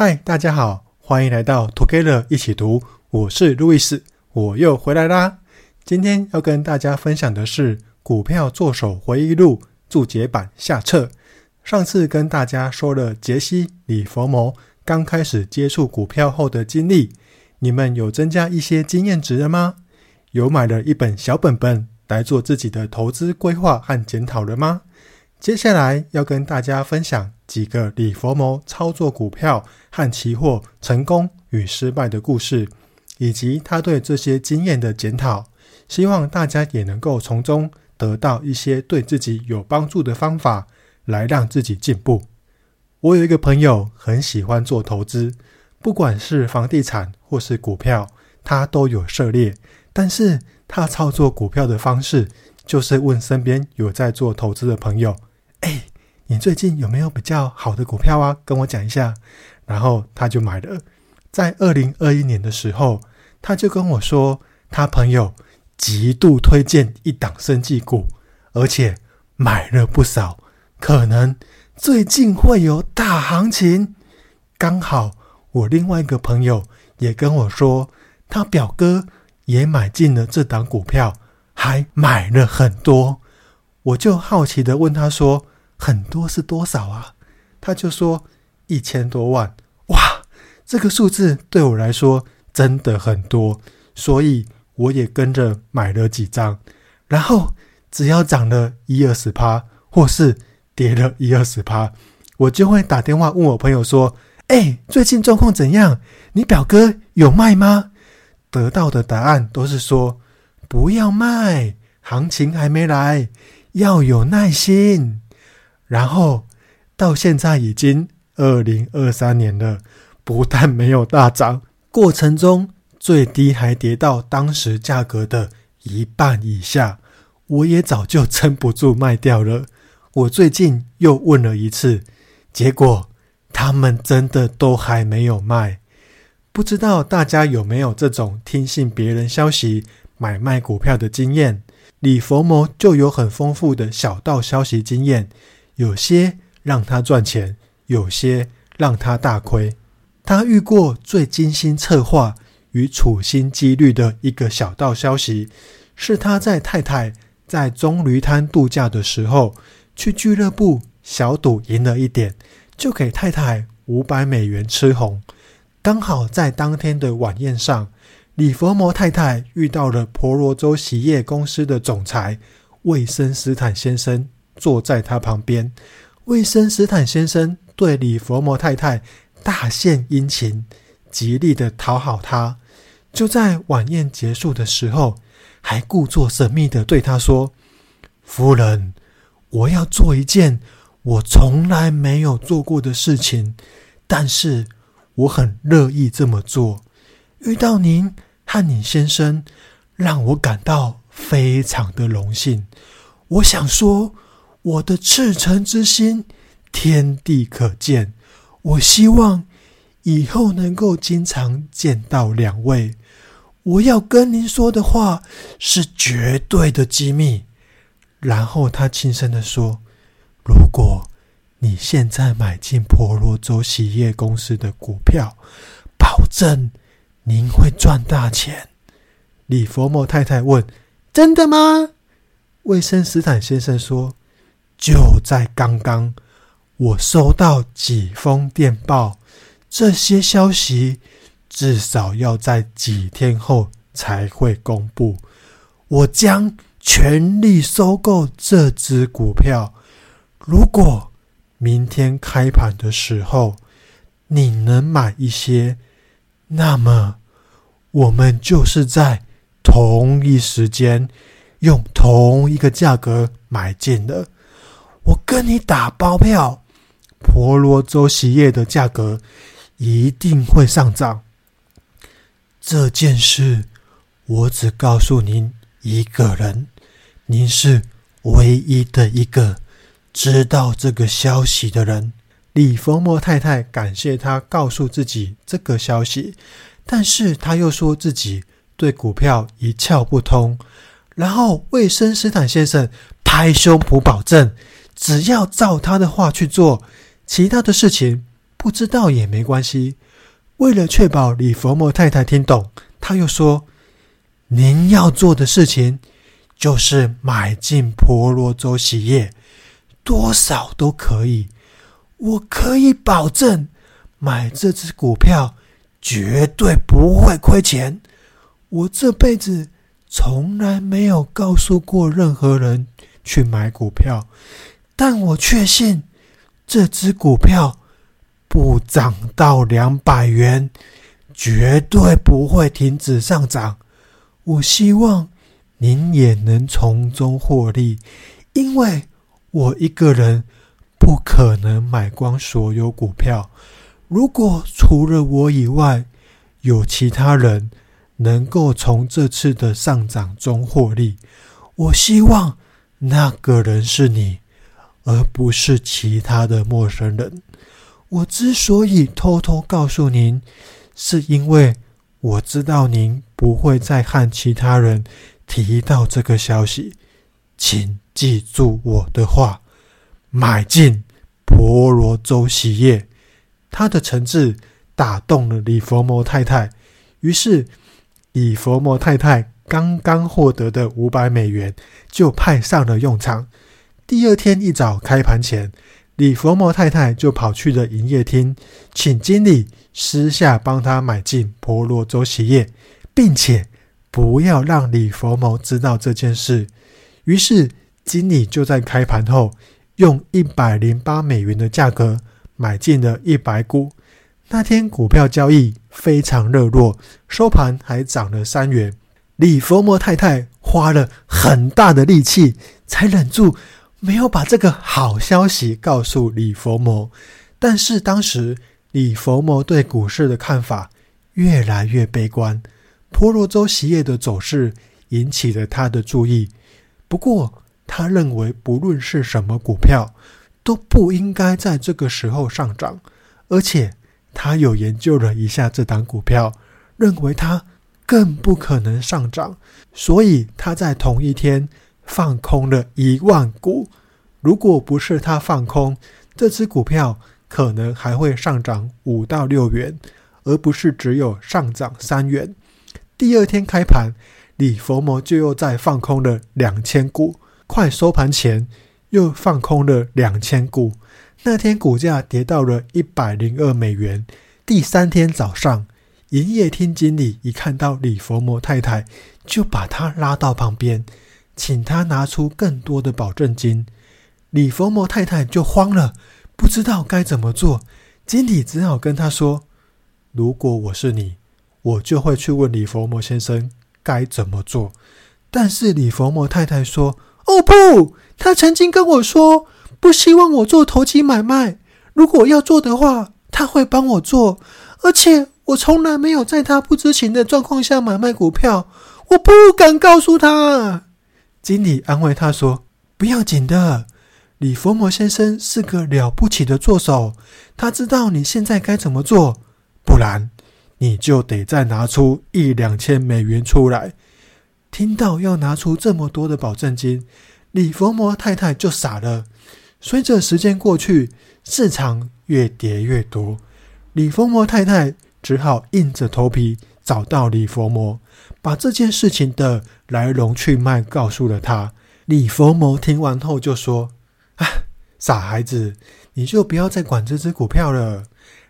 嗨，大家好，欢迎来到 Together 一起读，我是路易斯，我又回来啦。今天要跟大家分享的是《股票作手回忆录》注解版下册。上次跟大家说了杰西·李佛摩刚开始接触股票后的经历，你们有增加一些经验值了吗？有买了一本小本本来做自己的投资规划和检讨了吗？接下来要跟大家分享几个李佛谋操作股票和期货成功与失败的故事，以及他对这些经验的检讨。希望大家也能够从中得到一些对自己有帮助的方法，来让自己进步。我有一个朋友很喜欢做投资，不管是房地产或是股票，他都有涉猎。但是他操作股票的方式，就是问身边有在做投资的朋友。哎，你最近有没有比较好的股票啊？跟我讲一下。然后他就买了。在二零二一年的时候，他就跟我说，他朋友极度推荐一档生技股，而且买了不少，可能最近会有大行情。刚好我另外一个朋友也跟我说，他表哥也买进了这档股票，还买了很多。我就好奇的问他说：“很多是多少啊？”他就说：“一千多万。”哇，这个数字对我来说真的很多，所以我也跟着买了几张。然后只要涨了一二十趴，或是跌了一二十趴，我就会打电话问我朋友说：“哎，最近状况怎样？你表哥有卖吗？”得到的答案都是说：“不要卖，行情还没来。”要有耐心，然后到现在已经二零二三年了，不但没有大涨，过程中最低还跌到当时价格的一半以下，我也早就撑不住卖掉了。我最近又问了一次，结果他们真的都还没有卖。不知道大家有没有这种听信别人消息买卖股票的经验？李佛摩就有很丰富的小道消息经验，有些让他赚钱，有些让他大亏。他遇过最精心策划与处心积虑的一个小道消息，是他在太太在棕榈滩度假的时候，去俱乐部小赌赢了一点，就给太太五百美元吃红。刚好在当天的晚宴上。李佛摩太太遇到了婆罗洲洗业公司的总裁魏森斯坦先生，坐在他旁边。魏森斯坦先生对李佛摩太太大献殷勤，极力的讨好她。就在晚宴结束的时候，还故作神秘的对她说：“夫人，我要做一件我从来没有做过的事情，但是我很乐意这么做。遇到您。”和你先生让我感到非常的荣幸。我想说，我的赤诚之心，天地可见。我希望以后能够经常见到两位。我要跟您说的话是绝对的机密。然后他轻声的说：“如果你现在买进婆罗洲洗业公司的股票，保证。”您会赚大钱，李佛摩太太问：“真的吗？”魏森斯坦先生说：“就在刚刚，我收到几封电报，这些消息至少要在几天后才会公布。我将全力收购这只股票。如果明天开盘的时候你能买一些，那么。”我们就是在同一时间用同一个价格买进的。我跟你打包票，婆罗洲洗业的价格一定会上涨。这件事我只告诉您一个人，您是唯一的一个知道这个消息的人。李佛摩太太感谢他告诉自己这个消息。但是他又说自己对股票一窍不通，然后魏森斯坦先生拍胸脯保证，只要照他的话去做，其他的事情不知道也没关系。为了确保李佛摩太太听懂，他又说：“您要做的事情就是买进婆罗洲洗业，多少都可以。我可以保证，买这只股票绝对不会亏钱。我这辈子从来没有告诉过任何人去买股票，但我确信这只股票。”不涨到两百元，绝对不会停止上涨。我希望您也能从中获利，因为我一个人不可能买光所有股票。如果除了我以外，有其他人能够从这次的上涨中获利，我希望那个人是你，而不是其他的陌生人。我之所以偷偷告诉您，是因为我知道您不会再和其他人提到这个消息。请记住我的话，买进婆罗洲洗液。他的诚挚打动了李佛摩太太，于是李佛摩太太刚刚获得的五百美元就派上了用场。第二天一早开盘前。李佛摩太太就跑去了营业厅，请经理私下帮他买进婆罗洲企业，并且不要让李佛摩知道这件事。于是，经理就在开盘后用一百零八美元的价格买进了一百股。那天股票交易非常热络，收盘还涨了三元。李佛摩太太花了很大的力气才忍住。没有把这个好消息告诉李佛摩，但是当时李佛摩对股市的看法越来越悲观，婆罗洲洗业的走势引起了他的注意。不过，他认为不论是什么股票，都不应该在这个时候上涨，而且他有研究了一下这档股票，认为它更不可能上涨，所以他在同一天。放空了一万股，如果不是他放空，这只股票可能还会上涨五到六元，而不是只有上涨三元。第二天开盘，李佛摩就又再放空了两千股，快收盘前又放空了两千股。那天股价跌到了一百零二美元。第三天早上，营业厅经理一看到李佛摩太太，就把他拉到旁边。请他拿出更多的保证金，李佛摩太太就慌了，不知道该怎么做。经理只好跟他说：“如果我是你，我就会去问李佛摩先生该怎么做。”但是李佛摩太太说：“哦不，他曾经跟我说，不希望我做投机买卖。如果要做的话，他会帮我做，而且我从来没有在他不知情的状况下买卖股票，我不敢告诉他。”经理安慰他说：“不要紧的，李佛摩先生是个了不起的作手，他知道你现在该怎么做，不然你就得再拿出一两千美元出来。”听到要拿出这么多的保证金，李佛摩太太就傻了。随着时间过去，市场越跌越多，李佛摩太太只好硬着头皮找到李佛摩。把这件事情的来龙去脉告诉了他。李佛摩听完后就说：“啊，傻孩子，你就不要再管这只股票了。”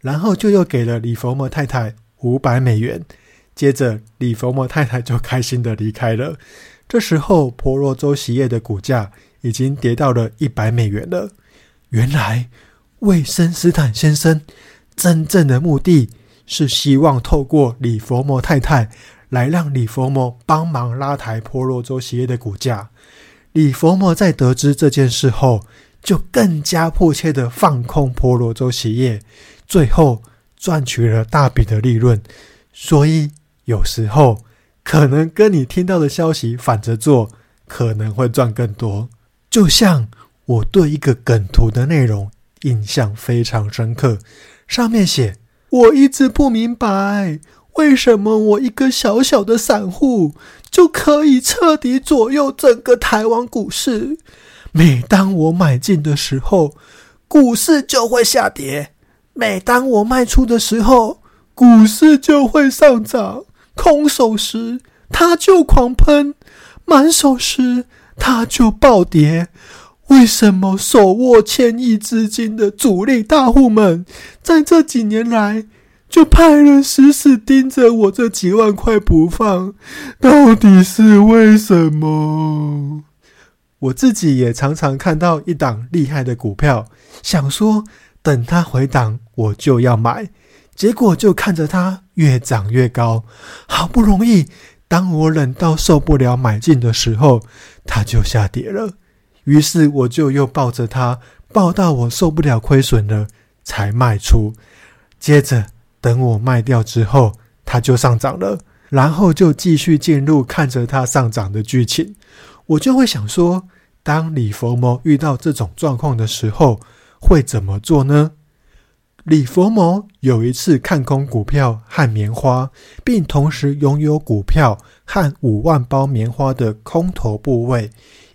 然后就又给了李佛摩太太五百美元。接着，李佛摩太太就开心的离开了。这时候，婆罗洲洗业的股价已经跌到了一百美元了。原来，魏森斯坦先生真正的目的是希望透过李佛摩太太。来让李佛摩帮忙拉抬婆罗洲企业的股价。李佛摩在得知这件事后，就更加迫切地放空婆罗洲企业，最后赚取了大笔的利润。所以有时候可能跟你听到的消息反着做，可能会赚更多。就像我对一个梗图的内容印象非常深刻，上面写：“我一直不明白。”为什么我一个小小的散户就可以彻底左右整个台湾股市？每当我买进的时候，股市就会下跌；每当我卖出的时候，股市就会上涨；空手时，它就狂喷；满手时，它就暴跌。为什么手握千亿资金的主力大户们，在这几年来就派人死死盯着我这几万块不放？到底是为什么？我自己也常常看到一档厉害的股票，想说等它回档，我就要买，结果就看着它越涨越高，好不容易，当我忍到受不了买进的时候，它就下跌了。于是我就又抱着它，抱到我受不了亏损了，才卖出。接着等我卖掉之后，它就上涨了，然后就继续进入看着它上涨的剧情。我就会想说，当李佛摩遇到这种状况的时候，会怎么做呢？李佛摩有一次看空股票和棉花，并同时拥有股票和五万包棉花的空头部位。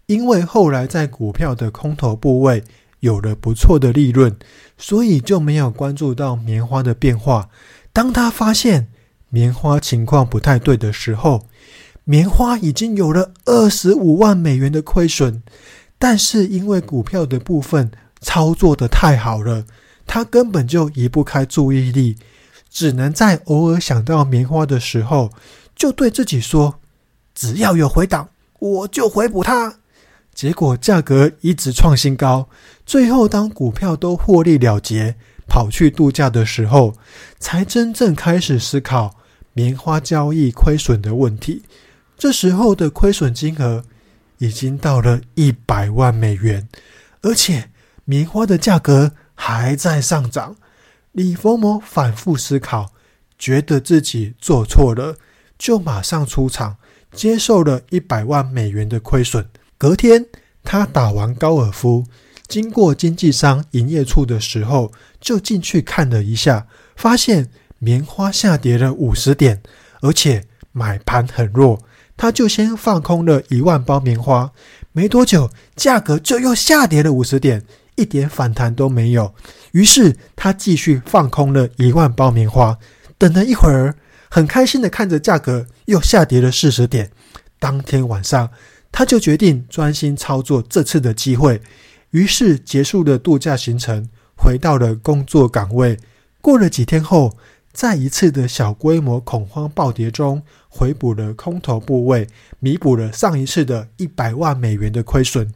因为后来在股票的空头部位有了不错的利润，所以就没有关注到棉花的变化。当他发现棉花情况不太对的时候，棉花已经有了二十五万美元的亏损，但是因为股票的部分操作得太好了，他根本就移不开注意力，只能在偶尔想到棉花的时候，就对自己说：“只要有回档，我就回补它。”结果价格一直创新高，最后当股票都获利了结，跑去度假的时候，才真正开始思考棉花交易亏损的问题。这时候的亏损金额已经到了一百万美元，而且棉花的价格还在上涨。李佛摩反复思考，觉得自己做错了，就马上出场，接受了一百万美元的亏损。隔天，他打完高尔夫，经过经纪商营业处的时候，就进去看了一下，发现棉花下跌了五十点，而且买盘很弱，他就先放空了一万包棉花。没多久，价格就又下跌了五十点，一点反弹都没有。于是他继续放空了一万包棉花。等了一会儿，很开心的看着价格又下跌了四十点。当天晚上，他就决定专心操作这次的机会，于是结束了度假行程，回到了工作岗位。过了几天后，在一次的小规模恐慌暴跌中，回补了空头部位，弥补了上一次的一百万美元的亏损。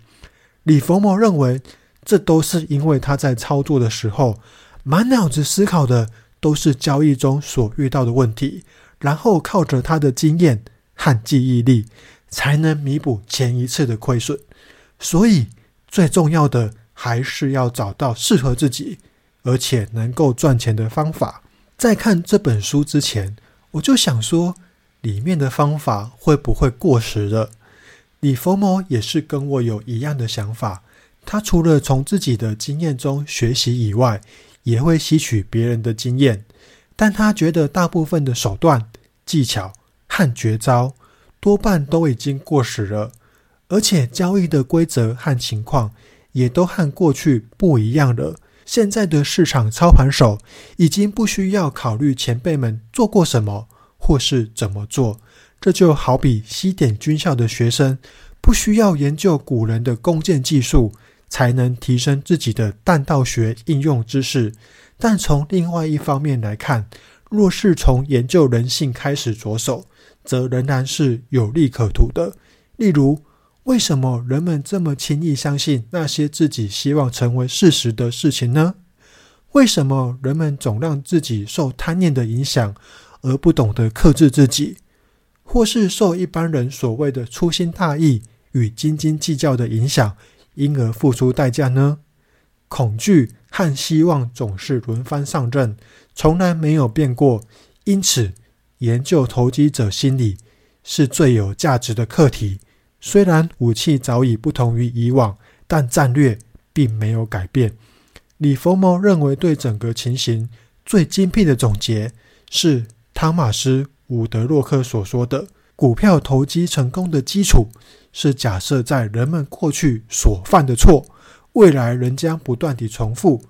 李佛摩认为，这都是因为他在操作的时候，满脑子思考的都是交易中所遇到的问题，然后靠着他的经验和记忆力。才能弥补前一次的亏损，所以最重要的还是要找到适合自己而且能够赚钱的方法。在看这本书之前，我就想说，里面的方法会不会过时了？李佛摩也是跟我有一样的想法，他除了从自己的经验中学习以外，也会吸取别人的经验，但他觉得大部分的手段、技巧和绝招。多半都已经过时了，而且交易的规则和情况也都和过去不一样了。现在的市场操盘手已经不需要考虑前辈们做过什么或是怎么做，这就好比西点军校的学生不需要研究古人的弓箭技术才能提升自己的弹道学应用知识。但从另外一方面来看，若是从研究人性开始着手，则仍然是有利可图的。例如，为什么人们这么轻易相信那些自己希望成为事实的事情呢？为什么人们总让自己受贪念的影响，而不懂得克制自己，或是受一般人所谓的粗心大意与斤斤计较的影响，因而付出代价呢？恐惧和希望总是轮番上阵，从来没有变过。因此，研究投机者心理是最有价值的课题。虽然武器早已不同于以往，但战略并没有改变。李佛摩认为，对整个情形最精辟的总结是汤马斯·伍德洛克所说的：“股票投机成功的基础是假设在人们过去所犯的错，未来仍将不断地重复。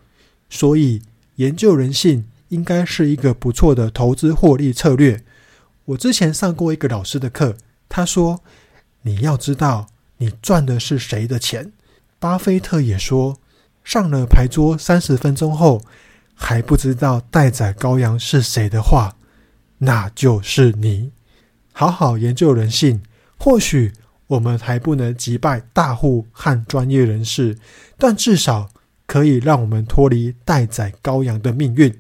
所以，研究人性应该是一个不错的投资获利策略。我之前上过一个老师的课，他说：“你要知道你赚的是谁的钱。”巴菲特也说：“上了牌桌三十分钟后，还不知道待宰羔羊是谁的话，那就是你。”好好研究人性，或许我们还不能击败大户和专业人士，但至少可以让我们脱离待宰羔羊的命运。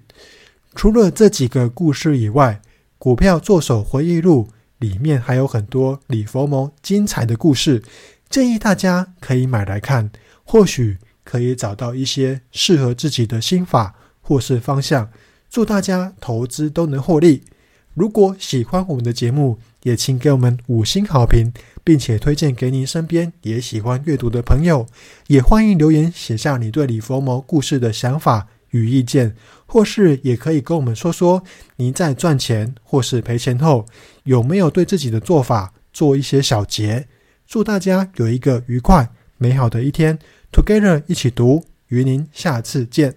除了这几个故事以外，《股票作手回忆录》里面还有很多李佛摩精彩的故事，建议大家可以买来看，或许可以找到一些适合自己的心法或是方向。祝大家投资都能获利！如果喜欢我们的节目，也请给我们五星好评，并且推荐给您身边也喜欢阅读的朋友。也欢迎留言写下你对李佛摩故事的想法与意见，或是也可以跟我们说说您在赚钱或是赔钱后，有没有对自己的做法做一些小结。祝大家有一个愉快美好的一天，Together 一起读，与您下次见。